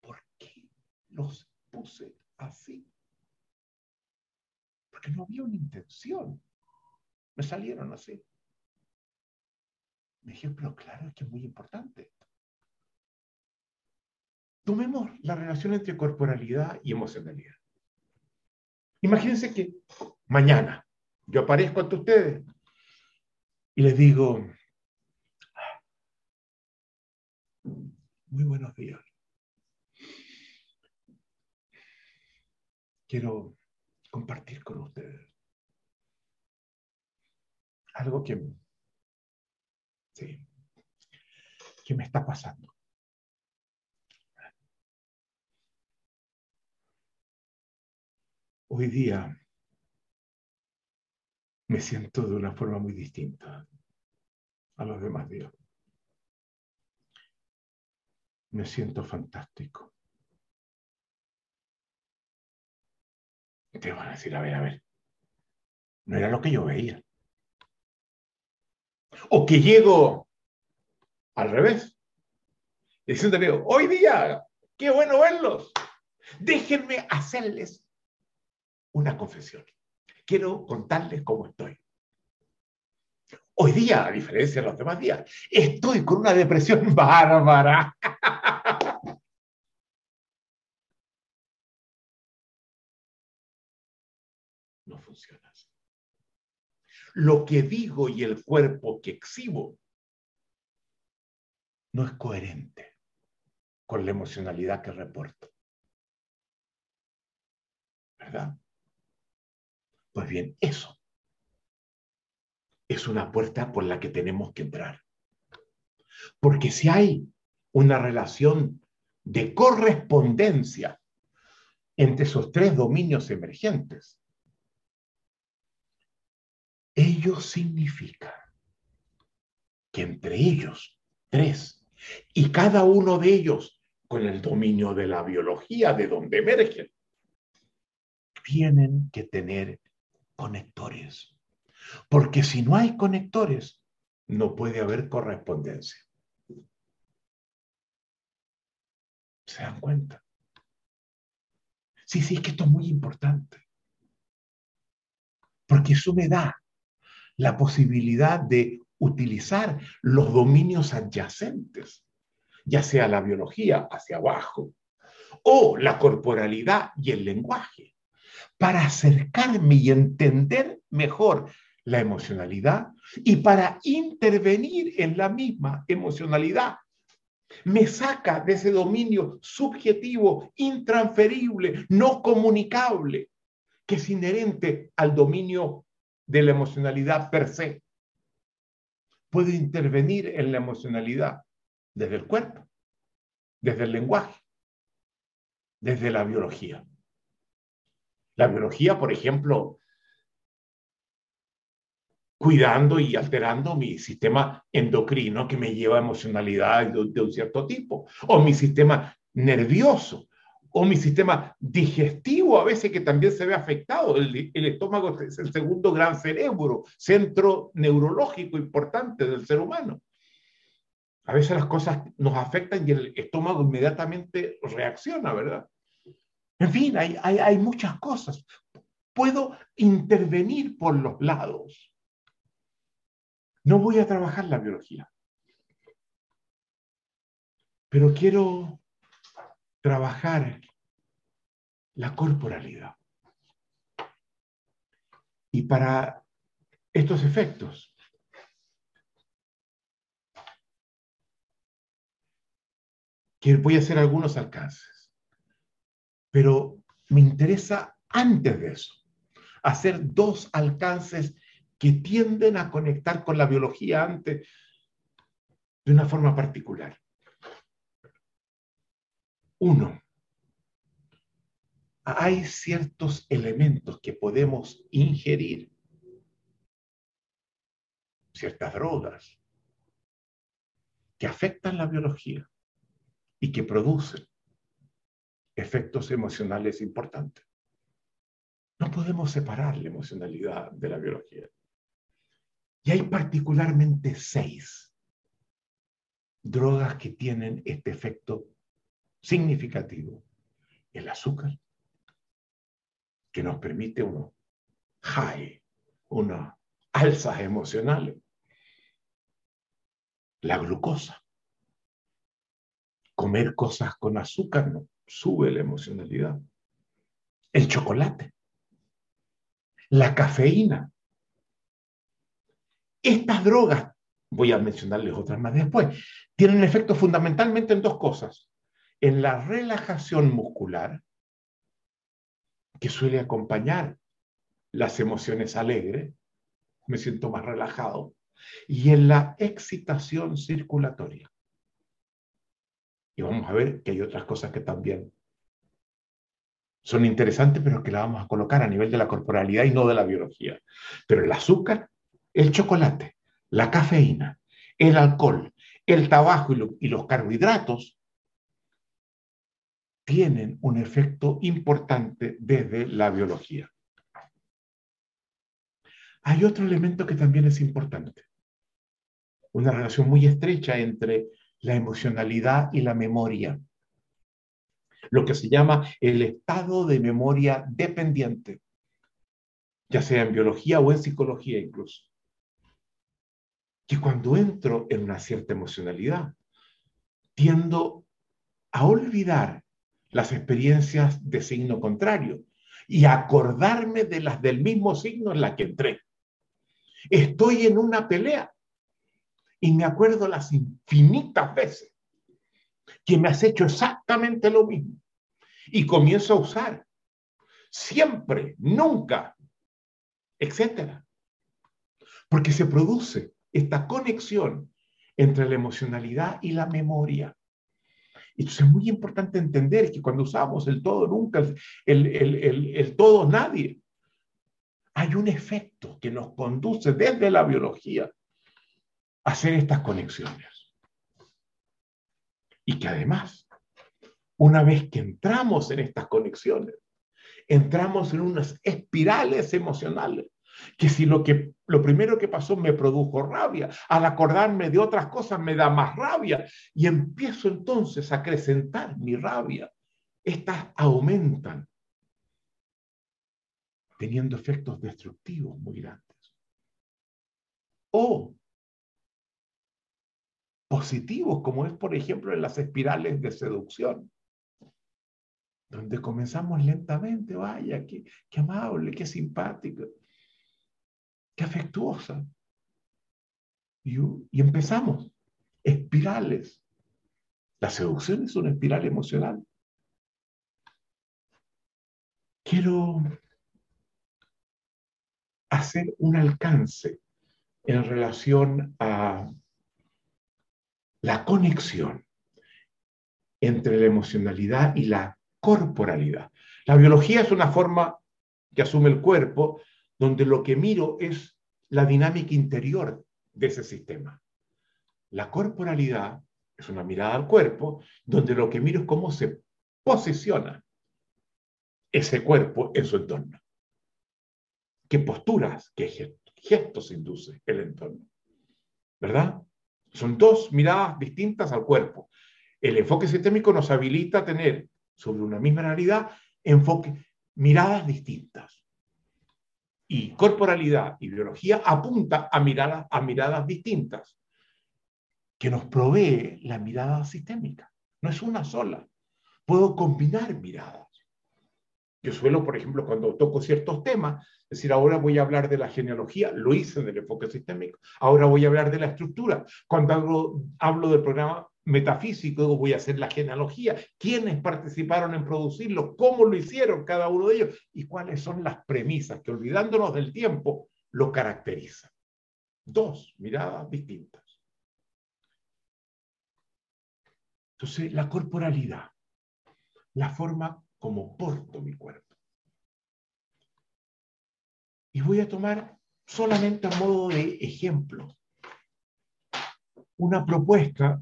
¿Por qué los puse así? Porque no había una intención. Me salieron así. Me dije, pero claro, es que es muy importante. Tomemos la relación entre corporalidad y emocionalidad. Imagínense que mañana yo aparezco ante ustedes y les digo, muy buenos días. Quiero compartir con ustedes algo que, que me está pasando. Hoy día me siento de una forma muy distinta a los demás días. Me siento fantástico. Te van a decir, a ver, a ver, no era lo que yo veía. O que llego al revés, diciéndole, hoy día, qué bueno verlos. Déjenme hacerles una confesión. Quiero contarles cómo estoy. Hoy día, a diferencia de los demás días, estoy con una depresión bárbara. No funciona así. Lo que digo y el cuerpo que exhibo no es coherente con la emocionalidad que reporto. ¿Verdad? Pues bien, eso es una puerta por la que tenemos que entrar. Porque si hay una relación de correspondencia entre esos tres dominios emergentes, ello significa que entre ellos, tres, y cada uno de ellos con el dominio de la biología de donde emergen, tienen que tener conectores. Porque si no hay conectores, no puede haber correspondencia. ¿Se dan cuenta? Sí, sí, es que esto es muy importante. Porque eso me da la posibilidad de utilizar los dominios adyacentes, ya sea la biología hacia abajo o la corporalidad y el lenguaje, para acercarme y entender mejor la emocionalidad y para intervenir en la misma emocionalidad. Me saca de ese dominio subjetivo, intransferible, no comunicable, que es inherente al dominio de la emocionalidad per se. Puedo intervenir en la emocionalidad desde el cuerpo, desde el lenguaje, desde la biología. La biología, por ejemplo, cuidando y alterando mi sistema endocrino que me lleva a emocionalidad de, un cierto tipo, o mi sistema nervioso, o mi sistema digestivo a veces que también se ve afectado. El, el, estómago es el segundo gran cerebro, centro neurológico importante del ser humano. A veces las cosas nos afectan y el estómago inmediatamente reacciona, ¿verdad? En fin, hay, muchas cosas. Puedo intervenir por los lados. No voy a trabajar la biología, pero quiero trabajar la corporalidad. Y para estos efectos, voy a hacer algunos alcances. Pero me interesa antes de eso hacer dos alcances que tienden a conectar con la biología antes de una forma particular. Uno, hay ciertos elementos que podemos ingerir, ciertas drogas, que afectan la biología y que producen efectos emocionales importantes. No podemos separar la emocionalidad de la biología. Y hay particularmente seis drogas que tienen este efecto significativo. El azúcar, que nos permite uno high, una alzas emocionales. La glucosa. Comer cosas con azúcar no, sube la emocionalidad. El chocolate, la cafeína. Estas drogas, voy a mencionarles otras más después, tienen efecto fundamentalmente en dos cosas. En la relajación muscular, que suele acompañar las emociones alegres, me siento más relajado, y en la excitación circulatoria. Y vamos a ver que hay otras cosas que también son interesantes, pero que las vamos a colocar a nivel de la corporalidad y no de la biología. Pero el azúcar, el chocolate, la cafeína, el alcohol, el tabaco y, los carbohidratos tienen un efecto importante desde la biología. Hay otro elemento que también es importante, una relación muy estrecha entre la emocionalidad y la memoria, lo que se llama el estado de memoria dependiente, ya sea en biología o en psicología incluso. Que cuando entro en una cierta emocionalidad, tiendo a olvidar las experiencias de signo contrario y acordarme de las del mismo signo en la que entré. Estoy en una pelea y me acuerdo las infinitas veces que me has hecho exactamente lo mismo y comienzo a usar siempre, nunca, etcétera. Porque se produce esta conexión entre la emocionalidad y la memoria. Entonces es muy importante entender que cuando usamos el todo nunca, el, el, el, todo nadie, hay un efecto que nos conduce desde la biología hacer estas conexiones. Y que además, una vez que entramos en estas conexiones, entramos en unas espirales emocionales que si lo, que, lo primero que pasó me produjo rabia, al acordarme de otras cosas me da más rabia y empiezo entonces a acrecentar mi rabia. Estas aumentan, teniendo efectos destructivos muy grandes. O positivos, como es, por ejemplo, en las espirales de seducción donde comenzamos lentamente, vaya, qué, qué amable, qué simpático afectuosa. Y, y empezamos, espirales. La seducción es una espiral emocional. Quiero hacer un alcance en relación a la conexión entre la emocionalidad y la corporalidad. La biología es una forma que asume el cuerpo donde lo que miro es la dinámica interior de ese sistema. La corporalidad es una mirada al cuerpo, donde lo que miro es cómo se posiciona ese cuerpo en su entorno. ¿Qué posturas, qué gestos induce el entorno? ¿Verdad? Son dos miradas distintas al cuerpo. El enfoque sistémico nos habilita a tener sobre una misma realidad enfoque, miradas distintas y corporalidad y biología apunta a miradas, a miradas distintas, que nos provee la mirada sistémica. No es una sola. Puedo combinar miradas. Yo suelo, por ejemplo, cuando toco ciertos temas, decir, ahora voy a hablar de la genealogía, lo hice en el enfoque sistémico, ahora voy a hablar de la estructura. Cuando hablo, del programa metafísico, voy a hacer la genealogía, quiénes participaron en producirlo, cómo lo hicieron cada uno de ellos y cuáles son las premisas que olvidándonos del tiempo lo caracterizan. Dos miradas distintas. Entonces, la corporalidad, la forma como porto mi cuerpo. Y voy a tomar solamente a modo de ejemplo una propuesta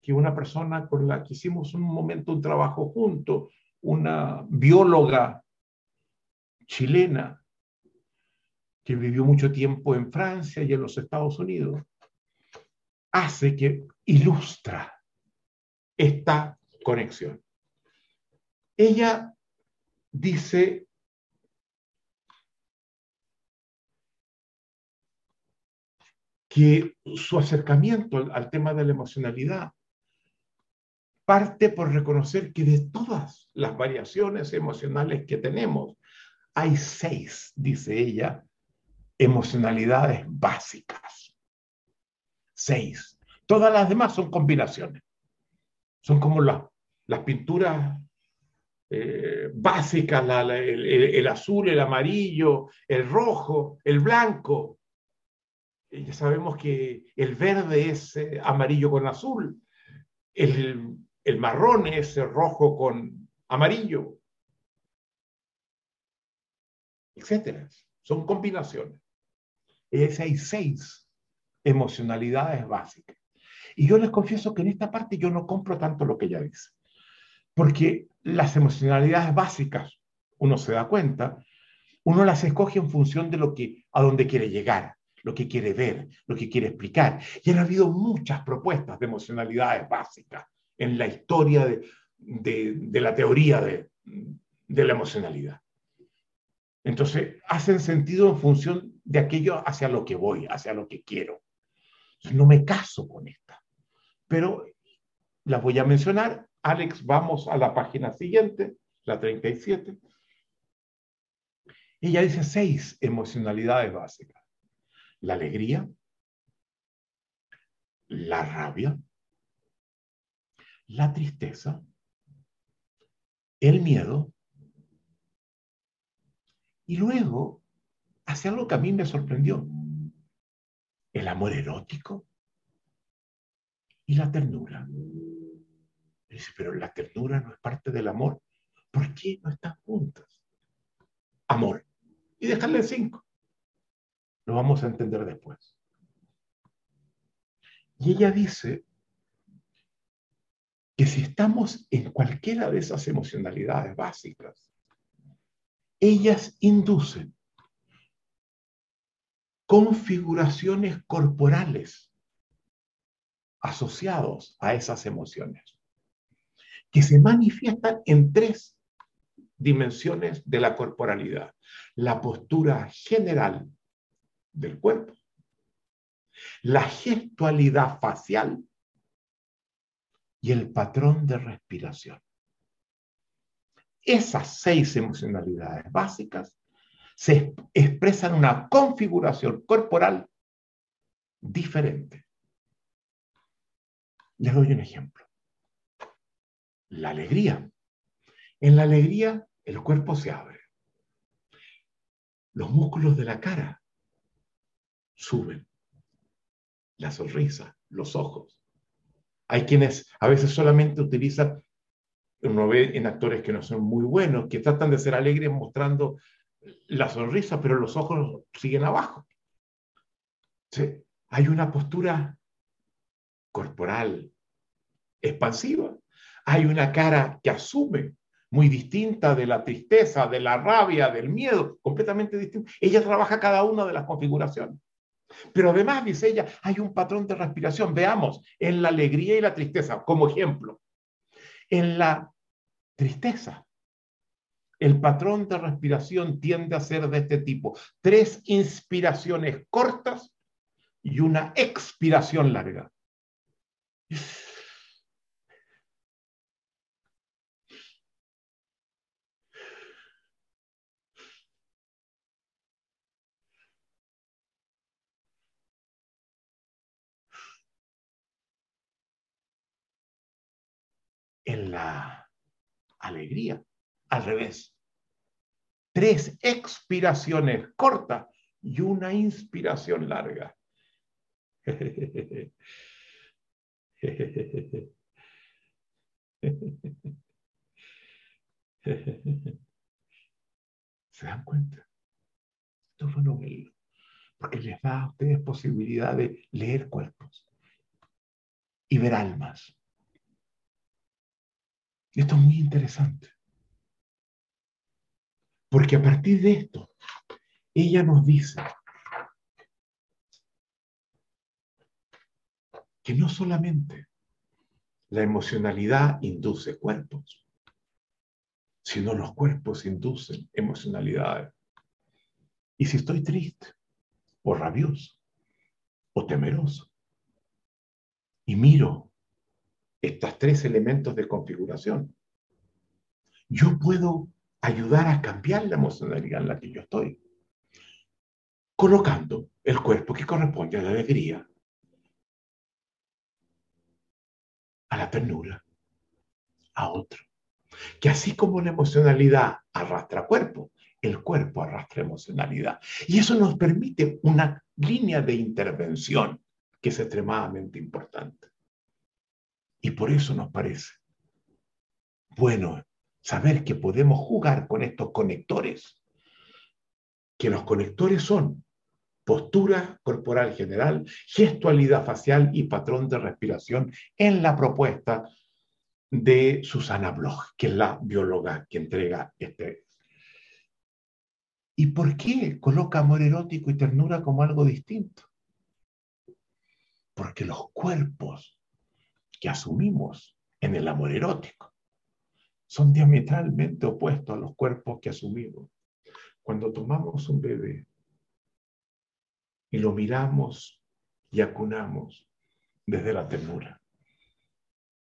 que una persona con la que hicimos un momento un trabajo junto, una bióloga chilena que vivió mucho tiempo en Francia y en los Estados Unidos, hace que ilustra esta conexión. Ella dice que su acercamiento al, tema de la emocionalidad parte por reconocer que de todas las variaciones emocionales que tenemos, hay seis, dice ella, emocionalidades básicas. Seis. Todas las demás son combinaciones. Son como las pinturas eh, básicas, el, azul, el amarillo, el rojo, el blanco. ya sabemos que el verde es eh, amarillo con azul, el, el marrón es rojo con amarillo, etcétera. Son combinaciones. Es, hay seis emocionalidades básicas. Y yo les confieso que en esta parte yo no compro tanto lo que ella dice. Porque las emocionalidades básicas, uno se da cuenta, uno las escoge en función de lo que, a dónde quiere llegar, lo que quiere ver, lo que quiere explicar. Y han habido muchas propuestas de emocionalidades básicas en la historia de, la teoría de, de la emocionalidad. Entonces, hacen sentido en función de aquello hacia lo que voy, hacia lo que quiero. No me caso con esta, pero la voy a mencionar. Alex, vamos a la página siguiente, la 37. Ella dice seis emocionalidades básicas. La alegría, la rabia, la tristeza, el miedo, y luego hace algo que a mí me sorprendió. El amor erótico y la ternura. Dice, pero la ternura no es parte del amor. ¿Por qué no están juntas? Amor. Y dejarle cinco. Lo vamos a entender después. Y ella dice que si estamos en cualquiera de esas emocionalidades básicas, ellas inducen configuraciones corporales asociados a esas emociones, que se manifiestan en tres dimensiones de la corporalidad. La postura general del cuerpo, la gestualidad facial y el patrón de respiración. Esas seis emocionalidades básicas se expresan una configuración corporal diferente. Les doy un ejemplo. La alegría. En la alegría el cuerpo se abre. Los músculos de la cara suben. La sonrisa, los ojos. Hay quienes a veces solamente utilizan uno ve en actores que no son muy buenos, que tratan de ser alegres mostrando la sonrisa, pero los ojos siguen abajo. Hay una postura corporal expansiva. Hay una cara que asume, muy distinta de la tristeza, de la rabia, del miedo, completamente distinta. Ella trabaja cada una de las configuraciones. Pero además, dice ella, hay un patrón de respiración. Veamos, en la alegría y la tristeza, como ejemplo. En la tristeza. El patrón de respiración tiende a ser de este tipo. Tres inspiraciones cortas y una expiración larga. En la alegría. Al revés. Tres expiraciones cortas y una inspiración larga. ¿Se dan cuenta? Esto fue novelo, porque les da a ustedes posibilidad de leer cuerpos y ver almas. Esto es muy interesante. Porque a partir de esto, ella nos dice que no solamente la emocionalidad induce cuerpos, sino los cuerpos inducen emocionalidades. Y si estoy triste, o rabioso, o temeroso, y miro estos tres elementos de configuración. Yo puedo ayudar a cambiar la emocionalidad en la que yo estoy, colocando el cuerpo que corresponde a la alegría, a la ternura, a otro. Que así como la emocionalidad arrastra cuerpo, el cuerpo arrastra emocionalidad. Y eso nos permite una línea de intervención que es extremadamente importante. Y por eso nos parece bueno saber que podemos jugar con estos conectores, que los conectores son postura corporal general, gestualidad facial y patrón de respiración en la propuesta de Susana Bloch, que es la bióloga que entrega este. ¿Y por qué coloca amor erótico y ternura como algo distinto? Porque los cuerpos que asumimos en el amor erótico son diametralmente opuestos a los cuerpos que asumimos. Cuando tomamos un bebé y lo miramos y acunamos desde la ternura,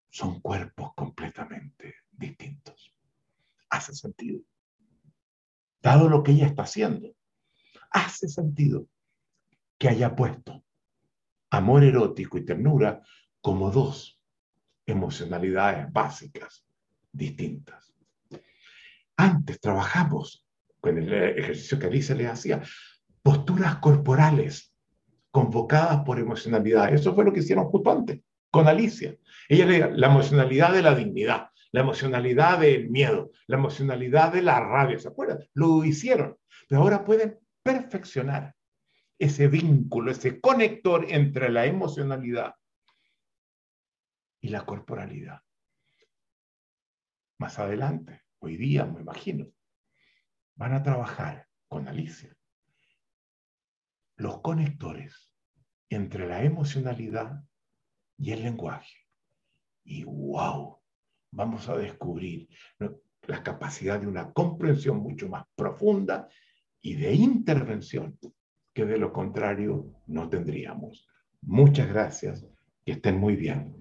son cuerpos completamente distintos. Hace sentido. Dado lo que ella está haciendo, hace sentido que haya puesto amor erótico y ternura como dos emocionalidades básicas distintas. Antes trabajamos con el ejercicio que Alicia le hacía, posturas corporales convocadas por emocionalidad. Eso fue lo que hicieron justo antes con Alicia. Ella le la emocionalidad de la dignidad, la emocionalidad del miedo, la emocionalidad de la rabia, ¿se acuerdan? Lo hicieron, pero ahora pueden perfeccionar ese vínculo, ese conector entre la emocionalidad y la corporalidad. Más adelante, hoy día me imagino, van a trabajar con Alicia los conectores entre la emocionalidad y el lenguaje. Y wow, vamos a descubrir la capacidad de una comprensión mucho más profunda y de intervención que de lo contrario no tendríamos. Muchas gracias, que estén muy bien.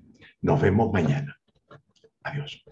Nos vemos mañana. Adiós.